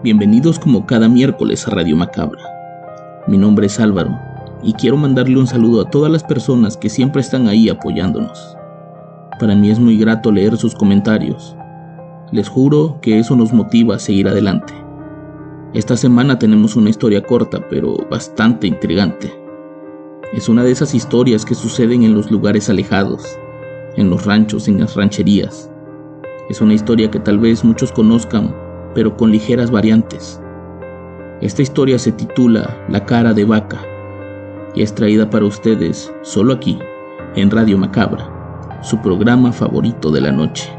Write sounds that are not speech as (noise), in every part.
Bienvenidos como cada miércoles a Radio Macabra. Mi nombre es Álvaro y quiero mandarle un saludo a todas las personas que siempre están ahí apoyándonos. Para mí es muy grato leer sus comentarios. Les juro que eso nos motiva a seguir adelante. Esta semana tenemos una historia corta pero bastante intrigante. Es una de esas historias que suceden en los lugares alejados, en los ranchos, en las rancherías. Es una historia que tal vez muchos conozcan pero con ligeras variantes. Esta historia se titula La cara de vaca y es traída para ustedes solo aquí, en Radio Macabra, su programa favorito de la noche.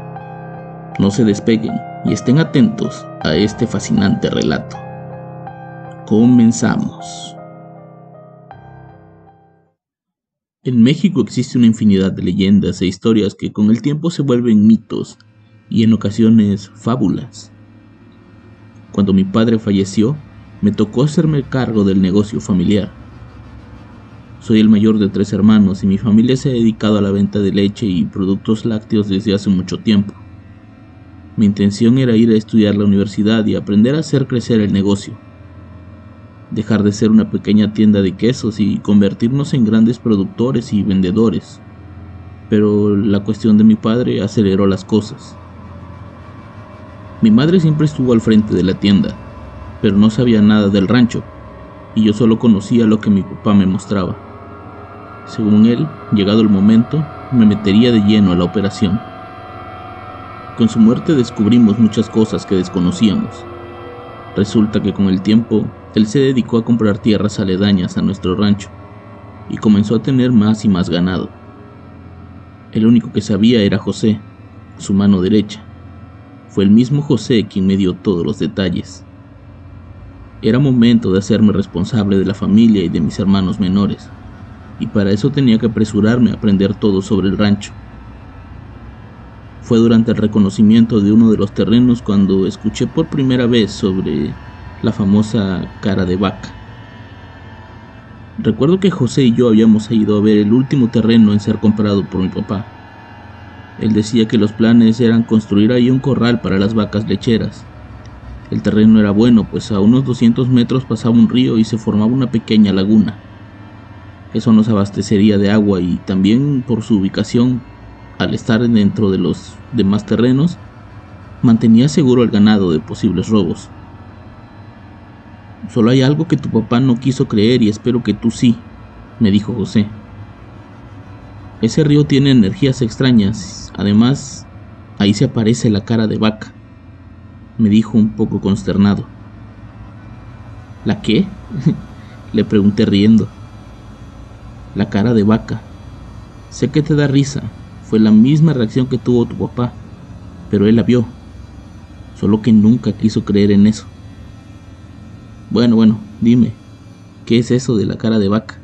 No se despeguen y estén atentos a este fascinante relato. Comenzamos. En México existe una infinidad de leyendas e historias que con el tiempo se vuelven mitos y en ocasiones fábulas. Cuando mi padre falleció, me tocó hacerme cargo del negocio familiar. Soy el mayor de tres hermanos y mi familia se ha dedicado a la venta de leche y productos lácteos desde hace mucho tiempo. Mi intención era ir a estudiar la universidad y aprender a hacer crecer el negocio. Dejar de ser una pequeña tienda de quesos y convertirnos en grandes productores y vendedores. Pero la cuestión de mi padre aceleró las cosas. Mi madre siempre estuvo al frente de la tienda, pero no sabía nada del rancho, y yo solo conocía lo que mi papá me mostraba. Según él, llegado el momento, me metería de lleno a la operación. Con su muerte descubrimos muchas cosas que desconocíamos. Resulta que con el tiempo, él se dedicó a comprar tierras aledañas a nuestro rancho, y comenzó a tener más y más ganado. El único que sabía era José, su mano derecha, fue el mismo José quien me dio todos los detalles. Era momento de hacerme responsable de la familia y de mis hermanos menores, y para eso tenía que apresurarme a aprender todo sobre el rancho. Fue durante el reconocimiento de uno de los terrenos cuando escuché por primera vez sobre la famosa cara de vaca. Recuerdo que José y yo habíamos ido a ver el último terreno en ser comprado por mi papá él decía que los planes eran construir ahí un corral para las vacas lecheras. El terreno era bueno, pues a unos 200 metros pasaba un río y se formaba una pequeña laguna. Eso nos abastecería de agua y también por su ubicación, al estar dentro de los demás terrenos, mantenía seguro el ganado de posibles robos. Solo hay algo que tu papá no quiso creer y espero que tú sí, me dijo José. Ese río tiene energías extrañas. Además, ahí se aparece la cara de vaca. Me dijo un poco consternado. ¿La qué? (laughs) Le pregunté riendo. La cara de vaca. Sé que te da risa. Fue la misma reacción que tuvo tu papá. Pero él la vio. Solo que nunca quiso creer en eso. Bueno, bueno, dime. ¿Qué es eso de la cara de vaca?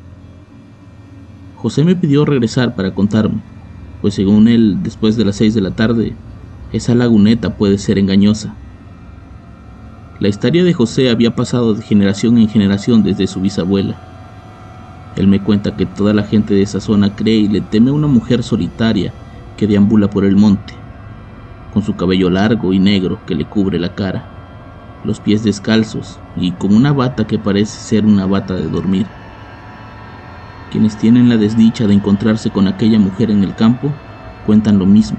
José me pidió regresar para contarme, pues según él, después de las seis de la tarde, esa laguneta puede ser engañosa. La historia de José había pasado de generación en generación desde su bisabuela. Él me cuenta que toda la gente de esa zona cree y le teme a una mujer solitaria que deambula por el monte, con su cabello largo y negro que le cubre la cara, los pies descalzos y con una bata que parece ser una bata de dormir. Quienes tienen la desdicha de encontrarse con aquella mujer en el campo cuentan lo mismo.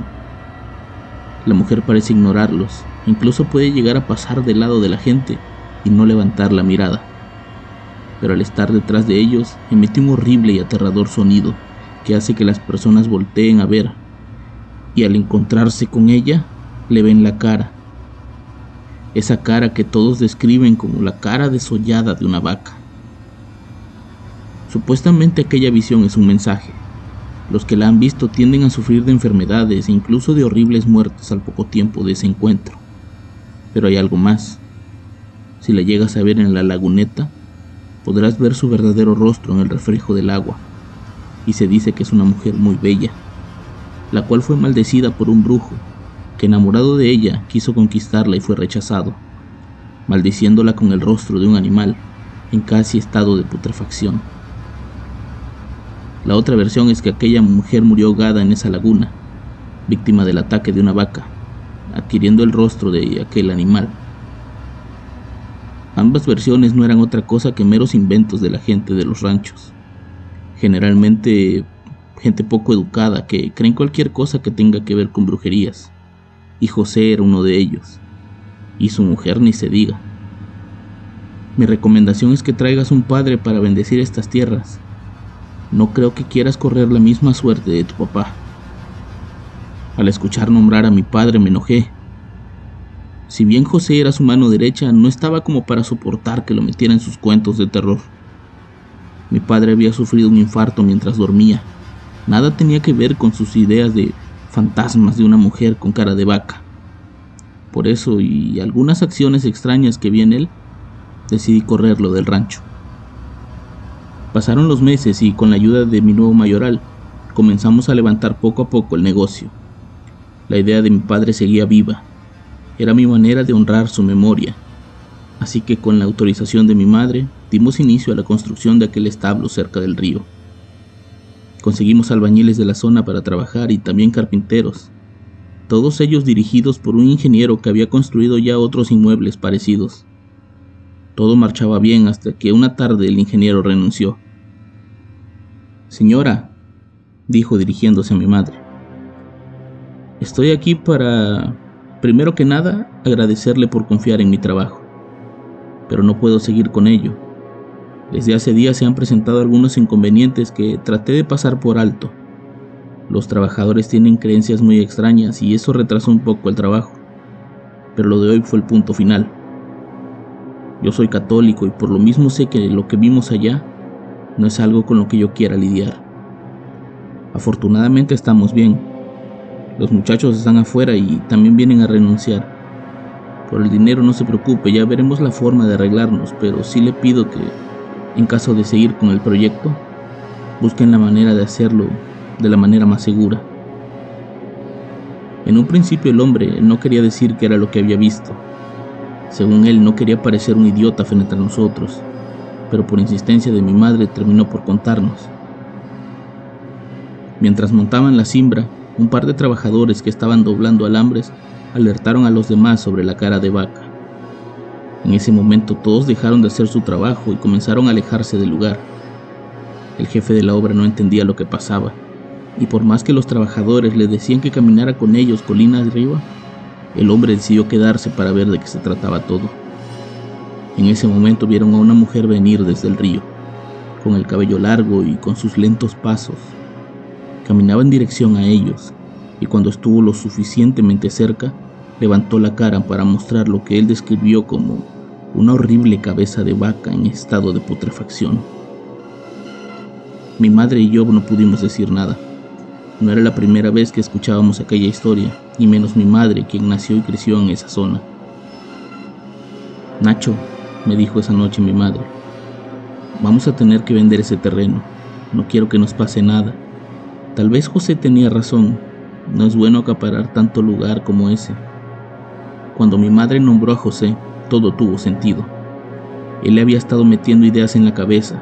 La mujer parece ignorarlos, incluso puede llegar a pasar del lado de la gente y no levantar la mirada. Pero al estar detrás de ellos emite un horrible y aterrador sonido que hace que las personas volteen a ver y al encontrarse con ella le ven la cara. Esa cara que todos describen como la cara desollada de una vaca. Supuestamente aquella visión es un mensaje. Los que la han visto tienden a sufrir de enfermedades e incluso de horribles muertes al poco tiempo de ese encuentro. Pero hay algo más. Si la llegas a ver en la laguneta, podrás ver su verdadero rostro en el reflejo del agua. Y se dice que es una mujer muy bella, la cual fue maldecida por un brujo, que enamorado de ella quiso conquistarla y fue rechazado, maldiciéndola con el rostro de un animal, en casi estado de putrefacción. La otra versión es que aquella mujer murió ahogada en esa laguna, víctima del ataque de una vaca, adquiriendo el rostro de aquel animal. Ambas versiones no eran otra cosa que meros inventos de la gente de los ranchos, generalmente gente poco educada que creen cualquier cosa que tenga que ver con brujerías, y José era uno de ellos, y su mujer ni se diga. Mi recomendación es que traigas un padre para bendecir estas tierras. No creo que quieras correr la misma suerte de tu papá. Al escuchar nombrar a mi padre me enojé si bien José era su mano derecha, no estaba como para soportar que lo metiera en sus cuentos de terror. Mi padre había sufrido un infarto mientras dormía. Nada tenía que ver con sus ideas de fantasmas de una mujer con cara de vaca. Por eso y algunas acciones extrañas que vi en él, decidí correrlo del rancho. Pasaron los meses y con la ayuda de mi nuevo mayoral, comenzamos a levantar poco a poco el negocio. La idea de mi padre seguía viva era mi manera de honrar su memoria. Así que con la autorización de mi madre, dimos inicio a la construcción de aquel establo cerca del río. Conseguimos albañiles de la zona para trabajar y también carpinteros, todos ellos dirigidos por un ingeniero que había construido ya otros inmuebles parecidos. Todo marchaba bien hasta que una tarde el ingeniero renunció. Señora, dijo dirigiéndose a mi madre, estoy aquí para Primero que nada, agradecerle por confiar en mi trabajo. Pero no puedo seguir con ello. Desde hace días se han presentado algunos inconvenientes que traté de pasar por alto. Los trabajadores tienen creencias muy extrañas y eso retrasó un poco el trabajo. Pero lo de hoy fue el punto final. Yo soy católico y por lo mismo sé que lo que vimos allá no es algo con lo que yo quiera lidiar. Afortunadamente estamos bien, los muchachos están afuera y también vienen a renunciar. Por el dinero no se preocupe, ya veremos la forma de arreglarnos, pero sí le pido que, en caso de seguir con el proyecto, busquen la manera de hacerlo de la manera más segura. En un principio el hombre no quería decir que era lo que había visto. Según él no quería parecer un idiota frente a nosotros, pero por insistencia de mi madre terminó por contarnos. Mientras montaban la cimbra, un par de trabajadores que estaban doblando alambres alertaron a los demás sobre la cara de vaca. En ese momento todos dejaron de hacer su trabajo y comenzaron a alejarse del lugar. El jefe de la obra no entendía lo que pasaba, y por más que los trabajadores le decían que caminara con ellos colina arriba, el hombre decidió quedarse para ver de qué se trataba todo. En ese momento vieron a una mujer venir desde el río, con el cabello largo y con sus lentos pasos, Caminaba en dirección a ellos, y cuando estuvo lo suficientemente cerca, levantó la cara para mostrar lo que él describió como una horrible cabeza de vaca en estado de putrefacción. Mi madre y yo no pudimos decir nada. No era la primera vez que escuchábamos aquella historia, y menos mi madre, quien nació y creció en esa zona. Nacho, me dijo esa noche mi madre, vamos a tener que vender ese terreno. No quiero que nos pase nada. Tal vez José tenía razón, no es bueno acaparar tanto lugar como ese. Cuando mi madre nombró a José, todo tuvo sentido. Él le había estado metiendo ideas en la cabeza,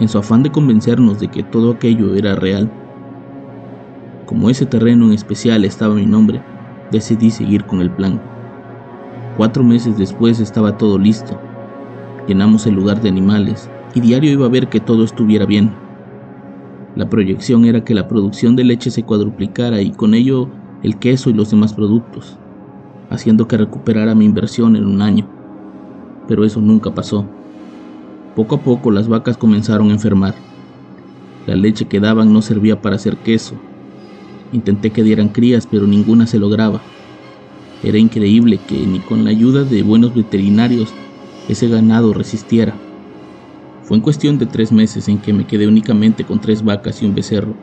en su afán de convencernos de que todo aquello era real. Como ese terreno en especial estaba mi nombre, decidí seguir con el plan. Cuatro meses después estaba todo listo. Llenamos el lugar de animales y diario iba a ver que todo estuviera bien. La proyección era que la producción de leche se cuadruplicara y con ello el queso y los demás productos, haciendo que recuperara mi inversión en un año. Pero eso nunca pasó. Poco a poco las vacas comenzaron a enfermar. La leche que daban no servía para hacer queso. Intenté que dieran crías, pero ninguna se lograba. Era increíble que ni con la ayuda de buenos veterinarios ese ganado resistiera. Fue en cuestión de tres meses en que me quedé únicamente con tres vacas y un becerro.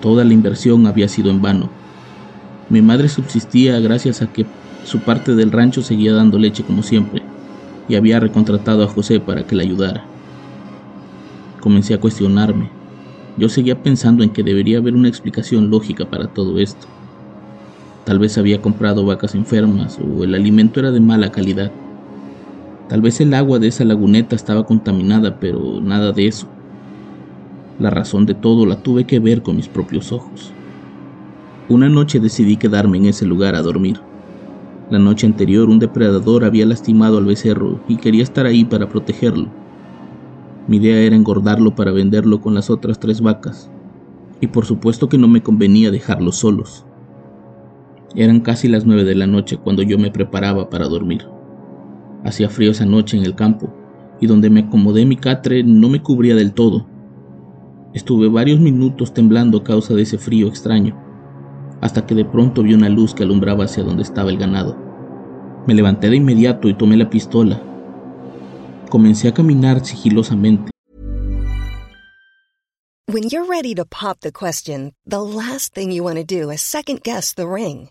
Toda la inversión había sido en vano. Mi madre subsistía gracias a que su parte del rancho seguía dando leche como siempre, y había recontratado a José para que le ayudara. Comencé a cuestionarme. Yo seguía pensando en que debería haber una explicación lógica para todo esto. Tal vez había comprado vacas enfermas o el alimento era de mala calidad. Tal vez el agua de esa laguneta estaba contaminada, pero nada de eso. La razón de todo la tuve que ver con mis propios ojos. Una noche decidí quedarme en ese lugar a dormir. La noche anterior un depredador había lastimado al becerro y quería estar ahí para protegerlo. Mi idea era engordarlo para venderlo con las otras tres vacas, y por supuesto que no me convenía dejarlos solos. Eran casi las nueve de la noche cuando yo me preparaba para dormir. Hacía frío esa noche en el campo, y donde me acomodé mi catre no me cubría del todo. Estuve varios minutos temblando a causa de ese frío extraño, hasta que de pronto vi una luz que alumbraba hacia donde estaba el ganado. Me levanté de inmediato y tomé la pistola. Comencé a caminar sigilosamente. When you're ready to pop the question, the last thing you want to do is second guess the ring.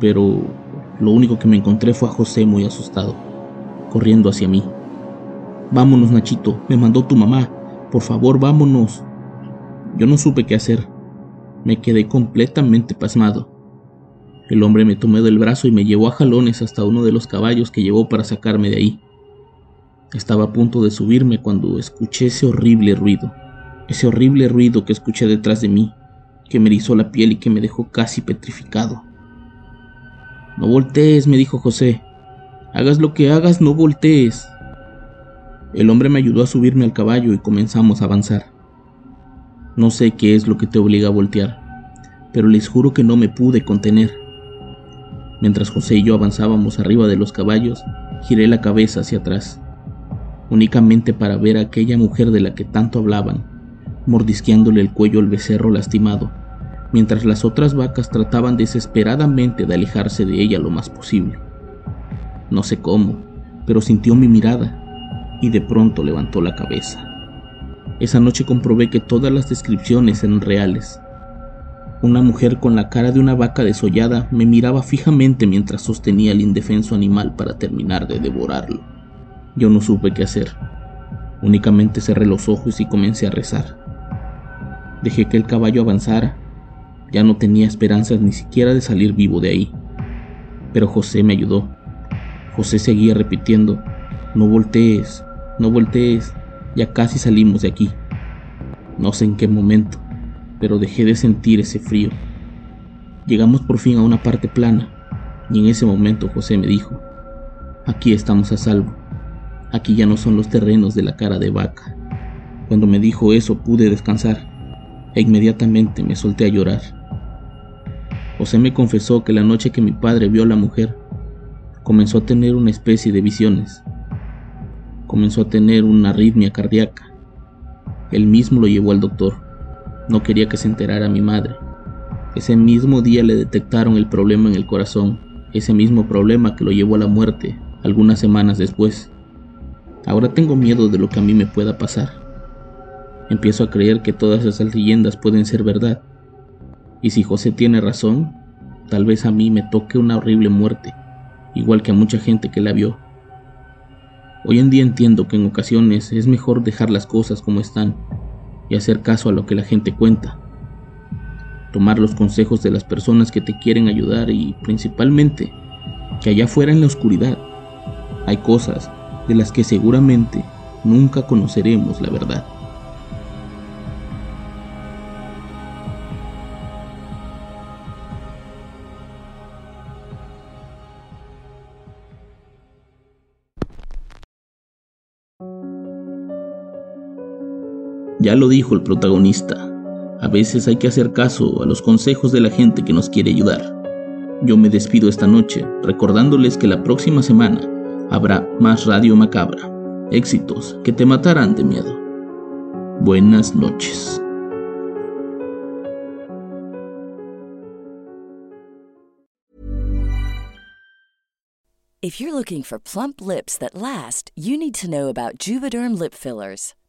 pero lo único que me encontré fue a José muy asustado, corriendo hacia mí. Vámonos, Nachito, me mandó tu mamá. Por favor, vámonos. Yo no supe qué hacer. Me quedé completamente pasmado. El hombre me tomó del brazo y me llevó a jalones hasta uno de los caballos que llevó para sacarme de ahí. Estaba a punto de subirme cuando escuché ese horrible ruido, ese horrible ruido que escuché detrás de mí, que me erizó la piel y que me dejó casi petrificado. No voltees, me dijo José. Hagas lo que hagas, no voltees. El hombre me ayudó a subirme al caballo y comenzamos a avanzar. No sé qué es lo que te obliga a voltear, pero les juro que no me pude contener. Mientras José y yo avanzábamos arriba de los caballos, giré la cabeza hacia atrás, únicamente para ver a aquella mujer de la que tanto hablaban, mordisqueándole el cuello al becerro lastimado, mientras las otras vacas trataban desesperadamente de alejarse de ella lo más posible. No sé cómo, pero sintió mi mirada y de pronto levantó la cabeza. Esa noche comprobé que todas las descripciones eran reales. Una mujer con la cara de una vaca desollada me miraba fijamente mientras sostenía al indefenso animal para terminar de devorarlo. Yo no supe qué hacer. Únicamente cerré los ojos y comencé a rezar. Dejé que el caballo avanzara. Ya no tenía esperanzas ni siquiera de salir vivo de ahí. Pero José me ayudó. José seguía repitiendo, no voltees, no voltees, ya casi salimos de aquí. No sé en qué momento, pero dejé de sentir ese frío. Llegamos por fin a una parte plana, y en ese momento José me dijo, aquí estamos a salvo, aquí ya no son los terrenos de la cara de vaca. Cuando me dijo eso pude descansar, e inmediatamente me solté a llorar. José me confesó que la noche que mi padre vio a la mujer, comenzó a tener una especie de visiones comenzó a tener una arritmia cardíaca. Él mismo lo llevó al doctor. No quería que se enterara mi madre. Ese mismo día le detectaron el problema en el corazón, ese mismo problema que lo llevó a la muerte algunas semanas después. Ahora tengo miedo de lo que a mí me pueda pasar. Empiezo a creer que todas esas leyendas pueden ser verdad. Y si José tiene razón, tal vez a mí me toque una horrible muerte, igual que a mucha gente que la vio. Hoy en día entiendo que en ocasiones es mejor dejar las cosas como están y hacer caso a lo que la gente cuenta. Tomar los consejos de las personas que te quieren ayudar y principalmente que allá afuera en la oscuridad Hay cosas de las que seguramente nunca conoceremos la verdad. Ya lo dijo el protagonista, a veces hay que hacer caso a los consejos de la gente que nos quiere ayudar. Yo me despido esta noche recordándoles que la próxima semana habrá más Radio Macabra, éxitos que te matarán de miedo. Buenas noches. If you're looking for plump lips that last, you need to know about Juvederm lip fillers.